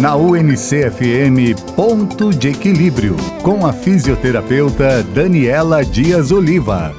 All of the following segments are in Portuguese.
Na UNCFM Ponto de Equilíbrio, com a fisioterapeuta Daniela Dias Oliva.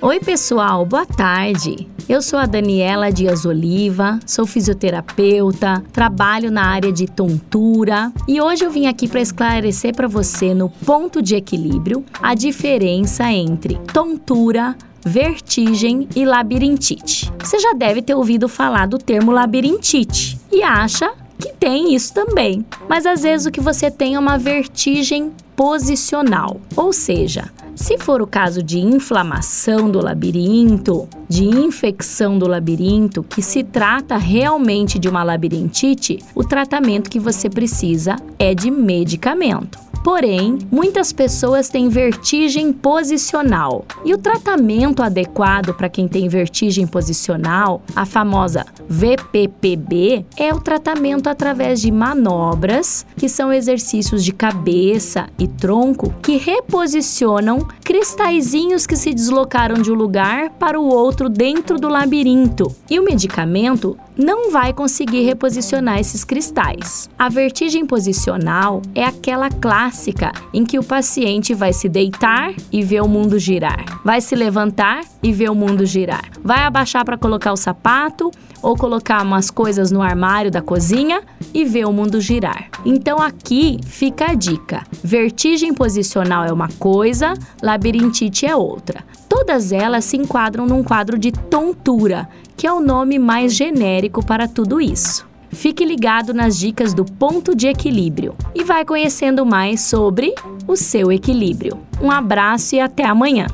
Oi, pessoal, boa tarde. Eu sou a Daniela Dias Oliva, sou fisioterapeuta, trabalho na área de tontura e hoje eu vim aqui para esclarecer para você no ponto de equilíbrio a diferença entre tontura, vertigem e labirintite. Você já deve ter ouvido falar do termo labirintite e acha que tem isso também. Mas às vezes o que você tem é uma vertigem posicional, ou seja, se for o caso de inflamação do labirinto, de infecção do labirinto, que se trata realmente de uma labirintite, o tratamento que você precisa é de medicamento. Porém, muitas pessoas têm vertigem posicional. E o tratamento adequado para quem tem vertigem posicional, a famosa VPPB, é o tratamento através de manobras, que são exercícios de cabeça e tronco que reposicionam cristalzinhos que se deslocaram de um lugar para o outro dentro do labirinto. E o medicamento não vai conseguir reposicionar esses cristais. A vertigem posicional é aquela clássica em que o paciente vai se deitar e ver o mundo girar, vai se levantar e ver o mundo girar, vai abaixar para colocar o sapato ou colocar umas coisas no armário da cozinha e ver o mundo girar. Então aqui fica a dica: vertigem posicional é uma coisa, labirintite é outra. Todas elas se enquadram num quadro de tontura, que é o nome mais genérico para tudo isso. Fique ligado nas dicas do ponto de equilíbrio e vai conhecendo mais sobre o seu equilíbrio. Um abraço e até amanhã!